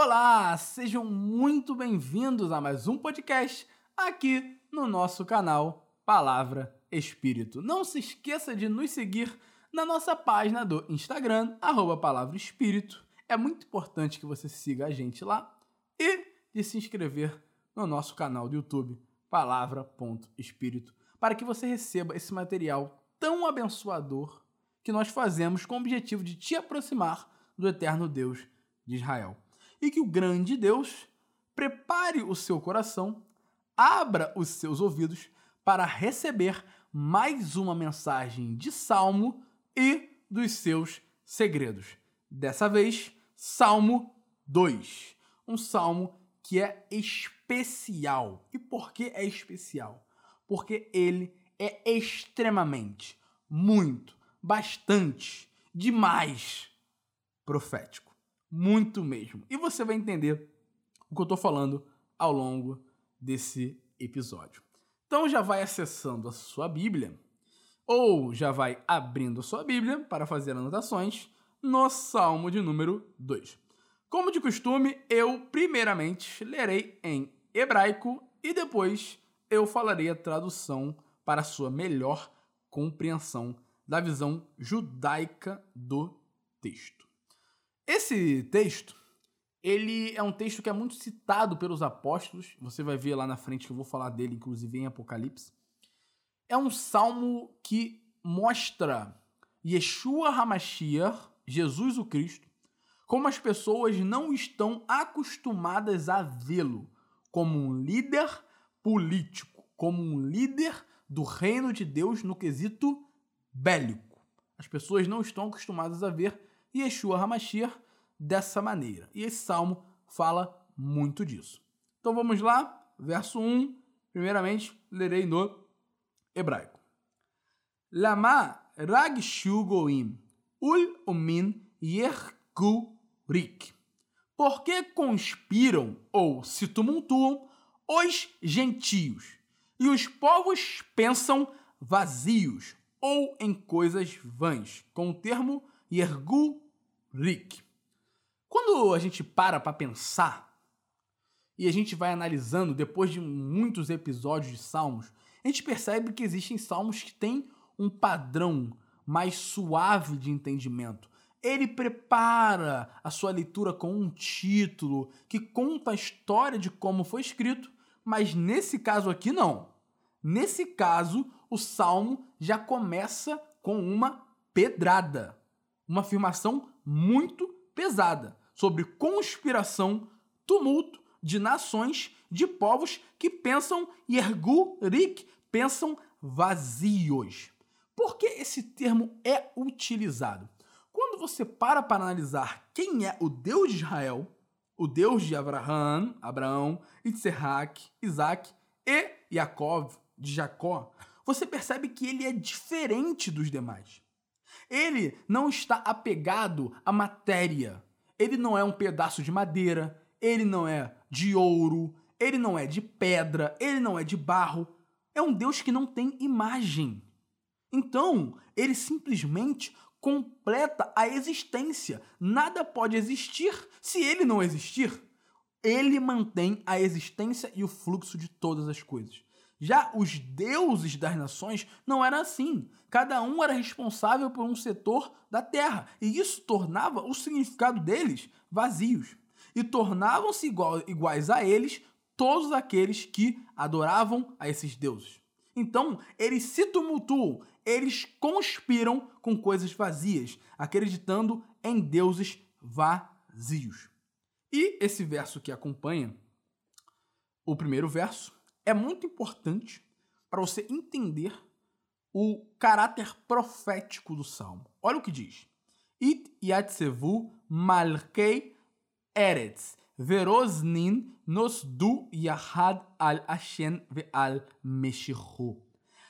Olá, sejam muito bem-vindos a mais um podcast aqui no nosso canal Palavra Espírito. Não se esqueça de nos seguir na nossa página do Instagram, arroba Palavra Espírito. É muito importante que você siga a gente lá e de se inscrever no nosso canal do YouTube, Palavra.espírito, para que você receba esse material tão abençoador que nós fazemos com o objetivo de te aproximar do eterno Deus de Israel. E que o grande Deus prepare o seu coração, abra os seus ouvidos para receber mais uma mensagem de salmo e dos seus segredos. Dessa vez, Salmo 2. Um salmo que é especial. E por que é especial? Porque ele é extremamente, muito, bastante, demais profético. Muito mesmo. E você vai entender o que eu estou falando ao longo desse episódio. Então já vai acessando a sua Bíblia ou já vai abrindo a sua Bíblia para fazer anotações no Salmo de número 2. Como de costume, eu primeiramente lerei em hebraico e depois eu falarei a tradução para sua melhor compreensão da visão judaica do texto. Esse texto, ele é um texto que é muito citado pelos apóstolos, você vai ver lá na frente que eu vou falar dele, inclusive em Apocalipse. É um salmo que mostra Yeshua HaMashiach, Jesus o Cristo, como as pessoas não estão acostumadas a vê-lo como um líder político, como um líder do reino de Deus no quesito bélico. As pessoas não estão acostumadas a ver Yeshua HaMashiach dessa maneira. E esse salmo fala muito disso. Então vamos lá, verso 1. Primeiramente, lerei no hebraico. Lama rag goim ul umin yergu rik. Por que conspiram ou se tumultuam os gentios e os povos pensam vazios ou em coisas vãs, com o termo yergu rik. Quando a gente para para pensar e a gente vai analisando depois de muitos episódios de salmos, a gente percebe que existem salmos que têm um padrão mais suave de entendimento. Ele prepara a sua leitura com um título que conta a história de como foi escrito, mas nesse caso aqui não. Nesse caso, o salmo já começa com uma pedrada, uma afirmação muito pesada sobre conspiração, tumulto de nações, de povos que pensam Yergu Rik, pensam vazios. Por que esse termo é utilizado? Quando você para para analisar quem é o Deus de Israel, o Deus de Abraão, Abraão, Isaac, Isaac e Jacob, de Jacó, você percebe que ele é diferente dos demais. Ele não está apegado à matéria. Ele não é um pedaço de madeira, ele não é de ouro, ele não é de pedra, ele não é de barro. É um Deus que não tem imagem. Então, ele simplesmente completa a existência. Nada pode existir se ele não existir. Ele mantém a existência e o fluxo de todas as coisas. Já os deuses das nações não era assim. Cada um era responsável por um setor da terra, e isso tornava o significado deles vazios. E tornavam-se iguais a eles todos aqueles que adoravam a esses deuses. Então, eles se tumultuam, eles conspiram com coisas vazias, acreditando em deuses vazios. E esse verso que acompanha, o primeiro verso, é muito importante para você entender o caráter profético do salmo. Olha o que diz: It yatsevu malkei eretz verosnin nos du yahad al Hashem al meshichu.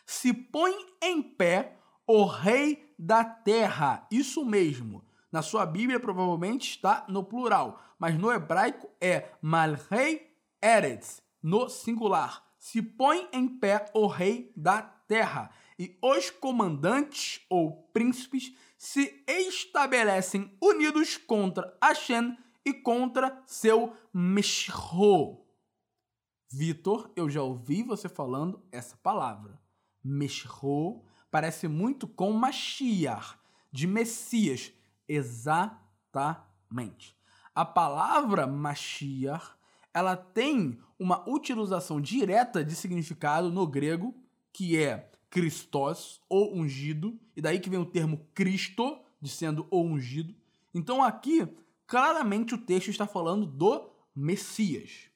Se põe em pé o rei da terra. Isso mesmo. Na sua Bíblia provavelmente está no plural, mas no hebraico é Malrei Eretz, no singular. Se põe em pé o rei da terra. E os comandantes ou príncipes se estabelecem unidos contra Hashem e contra seu Meshro. Vitor, eu já ouvi você falando essa palavra. Meshro parece muito com Mashiach, de Messias. Exatamente. A palavra Mashiach, ela tem uma utilização direta de significado no grego, que é Christos, ou ungido, e daí que vem o termo Cristo, de sendo o ungido. Então aqui, claramente o texto está falando do Messias.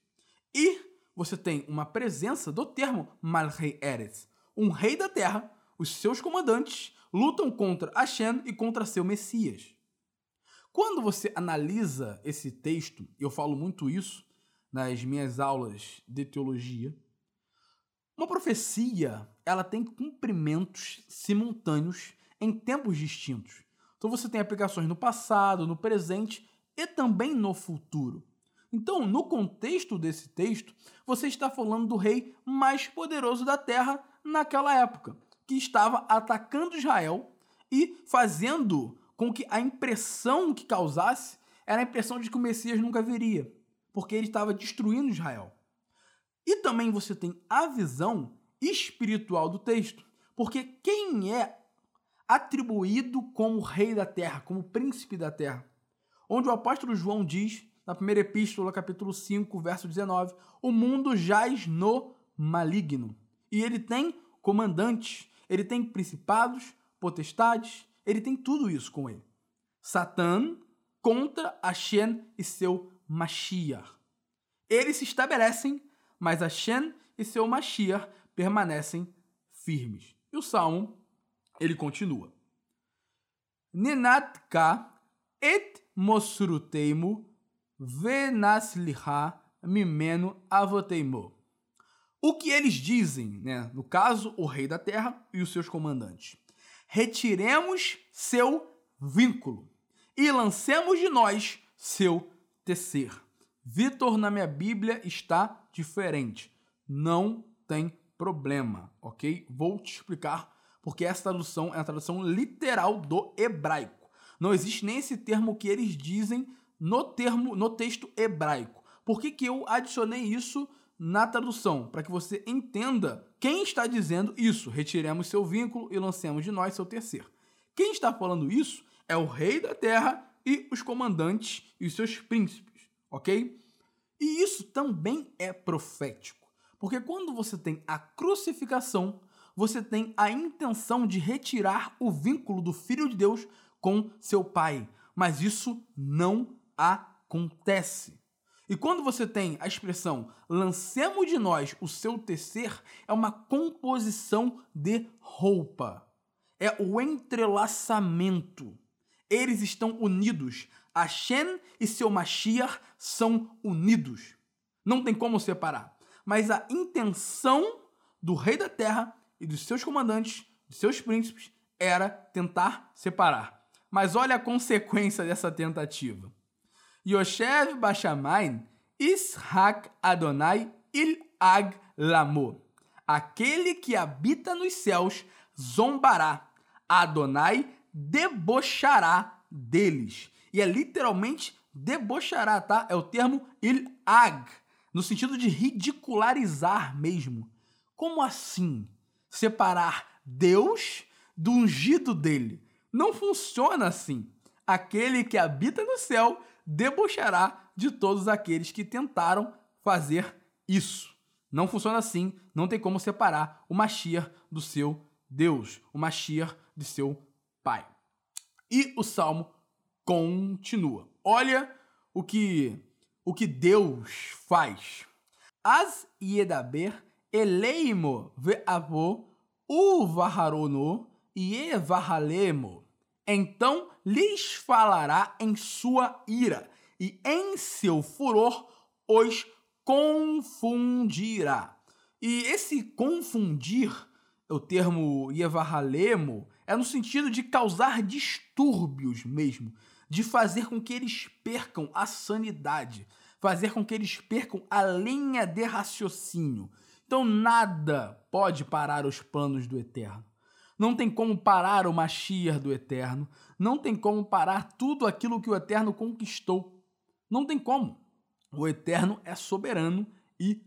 E você tem uma presença do termo Malrei Eretz, um rei da terra, os seus comandantes lutam contra Hashem e contra seu Messias. Quando você analisa esse texto, eu falo muito isso nas minhas aulas de teologia, uma profecia, ela tem cumprimentos simultâneos em tempos distintos. Então você tem aplicações no passado, no presente e também no futuro. Então, no contexto desse texto, você está falando do rei mais poderoso da terra naquela época, que estava atacando Israel e fazendo com que a impressão que causasse era a impressão de que o Messias nunca viria, porque ele estava destruindo Israel. E também você tem a visão espiritual do texto, porque quem é atribuído como rei da terra, como príncipe da terra? Onde o apóstolo João diz, na primeira epístola, capítulo 5, verso 19, o mundo jaz no maligno. E ele tem comandantes, ele tem principados, potestades, ele tem tudo isso com ele. Satã contra Hashem e seu Mashiach. Eles se estabelecem, mas Hashem e seu Mashiach permanecem firmes. E o Salmo, ele continua. Nenatka et mosruteimu venasliha mimeno avoteimo. O que eles dizem, né? no caso, o rei da terra e os seus comandantes retiremos seu vínculo e lancemos de nós seu tecer. Vitor, na minha Bíblia está diferente. Não tem problema, ok? Vou te explicar porque essa tradução é a tradução literal do hebraico. Não existe nem esse termo que eles dizem no termo no texto hebraico. Por que, que eu adicionei isso na tradução, para que você entenda quem está dizendo isso. Retiremos seu vínculo e lancemos de nós seu terceiro. Quem está falando isso é o rei da terra e os comandantes e os seus príncipes, ok? E isso também é profético, porque quando você tem a crucificação, você tem a intenção de retirar o vínculo do Filho de Deus com seu Pai, mas isso não acontece. E quando você tem a expressão lancemos de nós o seu tecer, é uma composição de roupa. É o entrelaçamento. Eles estão unidos. Hashem e seu Mashiach são unidos. Não tem como separar. Mas a intenção do rei da terra e dos seus comandantes, dos seus príncipes, era tentar separar. Mas olha a consequência dessa tentativa. Yoshev Bashamain, Ishak Adonai Il-Ag Lamo. Aquele que habita nos céus zombará. Adonai debochará deles. E é literalmente debochará, tá? É o termo il-ag, no sentido de ridicularizar mesmo. Como assim? Separar Deus do ungido dele. Não funciona assim. Aquele que habita no céu debochará de todos aqueles que tentaram fazer isso. Não funciona assim, não tem como separar o Mashiach do seu Deus, o Mashiach de seu Pai. E o salmo continua. Olha o que o que Deus faz. As yedaber eleimo ve'avo uvaharono yevahalemo. Então lhes falará em sua ira, e em seu furor os confundirá. E esse confundir, o termo Yevahalemo, é no sentido de causar distúrbios mesmo, de fazer com que eles percam a sanidade, fazer com que eles percam a linha de raciocínio. Então nada pode parar os planos do Eterno. Não tem como parar o Mashiach do Eterno. Não tem como parar tudo aquilo que o Eterno conquistou. Não tem como. O Eterno é soberano e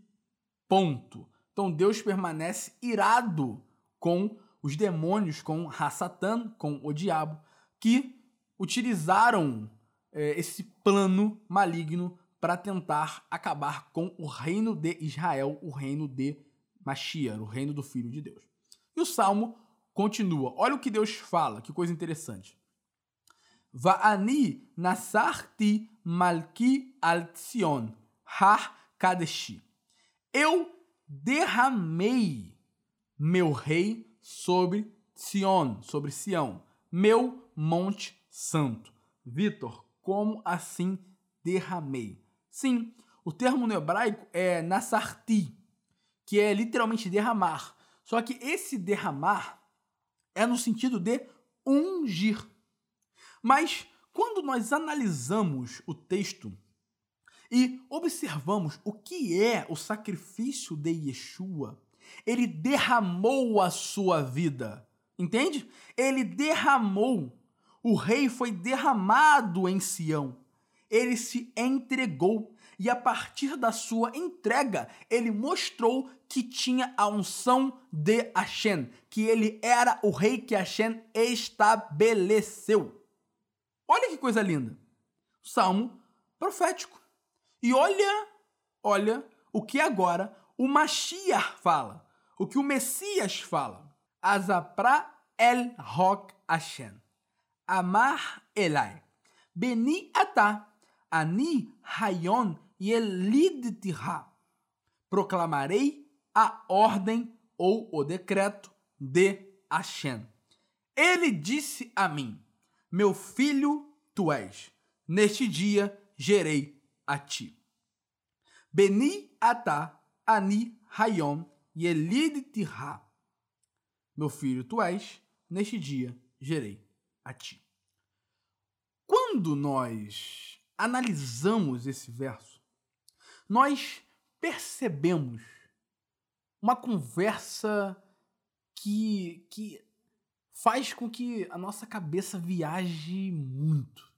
ponto. Então Deus permanece irado com os demônios, com Hassatan, com o diabo, que utilizaram é, esse plano maligno para tentar acabar com o reino de Israel, o reino de Mashiach, o reino do Filho de Deus. E o salmo continua. Olha o que Deus fala, que coisa interessante. Va'ani nasarti malki al Tzion, har kadeshi. Eu derramei meu rei sobre Sion, sobre Sião, meu monte santo. Vitor, como assim derramei? Sim, o termo no hebraico é nasarti, que é literalmente derramar. Só que esse derramar é no sentido de ungir. Mas quando nós analisamos o texto e observamos o que é o sacrifício de Yeshua, ele derramou a sua vida. Entende? Ele derramou. O rei foi derramado em Sião. Ele se entregou. E a partir da sua entrega, ele mostrou que tinha a unção de Hashem, que ele era o rei que Hashem estabeleceu. Olha que coisa linda. Salmo profético. E olha, olha o que agora o Mashiach fala, o que o Messias fala. Azapra el Rock Hashem. Amar Elai. Beni ata, ani hayon yelidtira. Proclamarei a ordem ou o decreto de Hashem. Ele disse a mim: Meu filho tu és. Neste dia gerei a ti. Beni ata ani hayom yelid tirha. Meu filho tu és, neste dia gerei a ti. Quando nós analisamos esse verso, nós percebemos uma conversa que, que faz com que a nossa cabeça viaje muito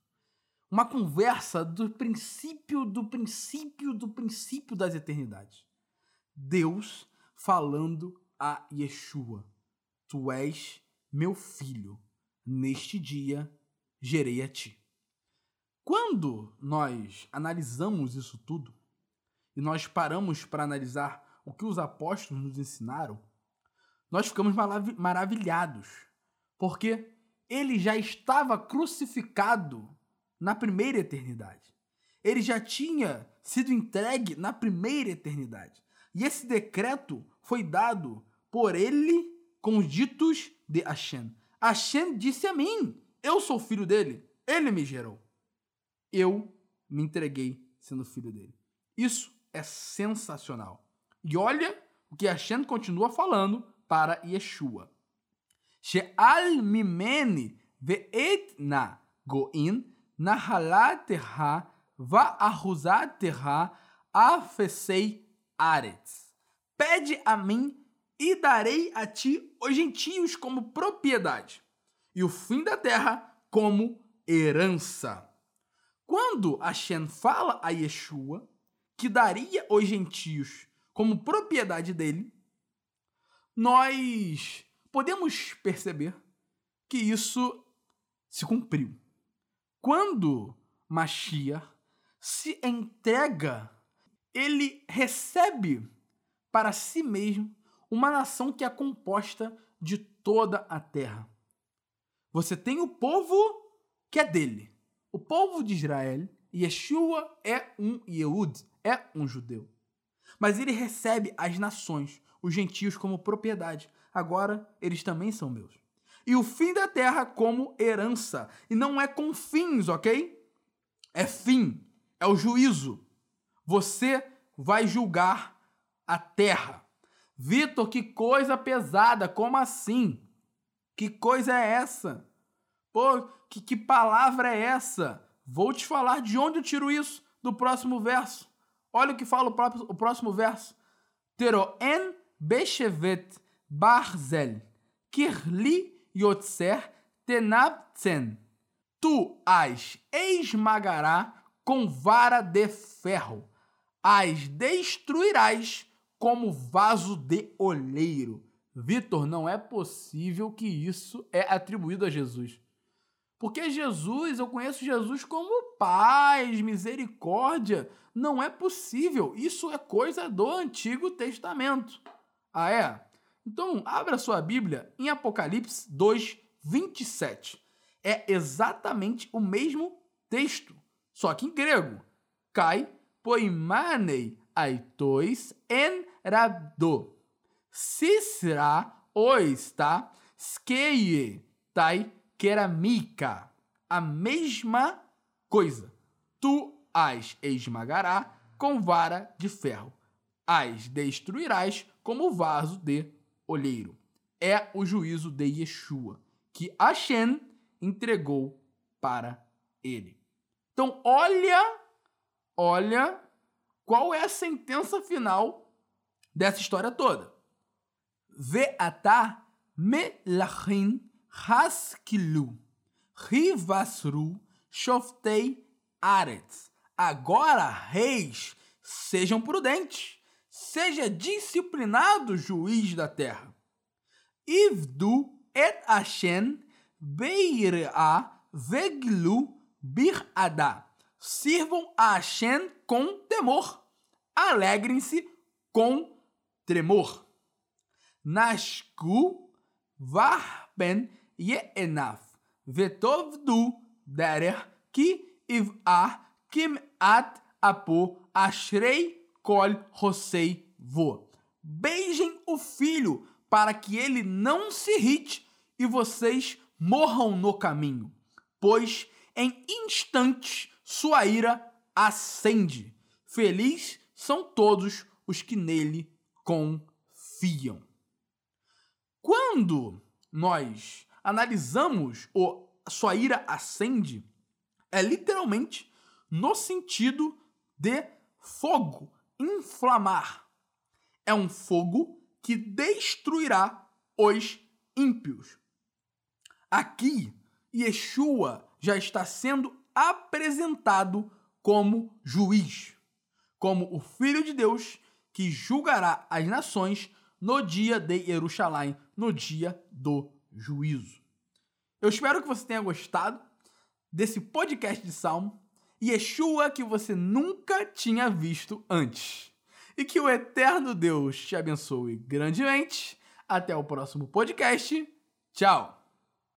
uma conversa do princípio, do princípio, do princípio das eternidades. Deus falando a Yeshua: Tu és meu filho, neste dia gerei a ti. Quando nós analisamos isso tudo, e nós paramos para analisar o que os apóstolos nos ensinaram, nós ficamos maravilhados, porque ele já estava crucificado na primeira eternidade. Ele já tinha sido entregue na primeira eternidade. E esse decreto foi dado por ele com os ditos de Hashem. Hashem disse a mim: Eu sou filho dele, ele me gerou. Eu me entreguei sendo filho dele. Isso é sensacional. E olha o que Hashem continua falando para Yeshua. She'al mimeni ve'et na go'in Nahalaterha va'ahuzaterha afesei aretz. Pede a mim e darei a ti os gentios como propriedade, e o fim da terra como herança. Quando Hashem fala a Yeshua que daria os gentios como propriedade dele, nós podemos perceber que isso se cumpriu. Quando Mashiach se entrega, ele recebe para si mesmo uma nação que é composta de toda a terra. Você tem o povo que é dele, o povo de Israel, Yeshua é um Yehud, é um judeu. Mas ele recebe as nações, os gentios, como propriedade. Agora eles também são meus e o fim da terra como herança. E não é com fins, ok? É fim, é o juízo. Você vai julgar a terra. Vitor, que coisa pesada, como assim? Que coisa é essa? Pô, que, que palavra é essa? Vou te falar de onde eu tiro isso do próximo verso. Olha o que fala o, próprio, o próximo verso. Teroen Bechevet Barzel Kirli Yotzer Tenabtsen. Tu as esmagará com vara de ferro, as destruirás como vaso de olheiro. Vitor, não é possível que isso é atribuído a Jesus. Porque Jesus, eu conheço Jesus como paz, misericórdia. Não é possível. Isso é coisa do Antigo Testamento. Ah, é? Então, abra sua Bíblia em Apocalipse 2, 27. É exatamente o mesmo texto, só que em grego. Kai poimanei aitois en rabdo. Cisra oista skeie tai keramica. A mesma coisa. Tu as esmagará com vara de ferro. As destruirás como vaso de olheiro. É o juízo de Yeshua, que Hashem entregou para ele. Então, olha, olha qual é a sentença final dessa história toda. Ve'ata melachin haskilu rivasru shoftei aretz. Agora, reis, sejam prudentes, seja disciplinado, juiz da terra. Ivdu et Hashem beir'a veglu bir'ada. Sirvam a Hashem com temor. Alegrem-se com tremor. Nashku varben ye'enaf. Vetovdu derer ki iv'ah kim at apo ashrei kol rosei vo. Beijem o filho para que ele não se irrite e vocês morram no caminho, pois em instantes sua ira acende. Feliz são todos os que nele confiam. Quando nós analisamos o sua ira acende, é literalmente no sentido de fogo, inflamar. É um fogo que destruirá os ímpios. Aqui, Yeshua já está sendo apresentado como juiz, como o Filho de Deus que julgará as nações no dia de Jerusalém, no dia do juízo. Eu espero que você tenha gostado desse podcast de Salmo Yeshua que você nunca tinha visto antes. E que o eterno Deus te abençoe grandemente. Até o próximo podcast. Tchau!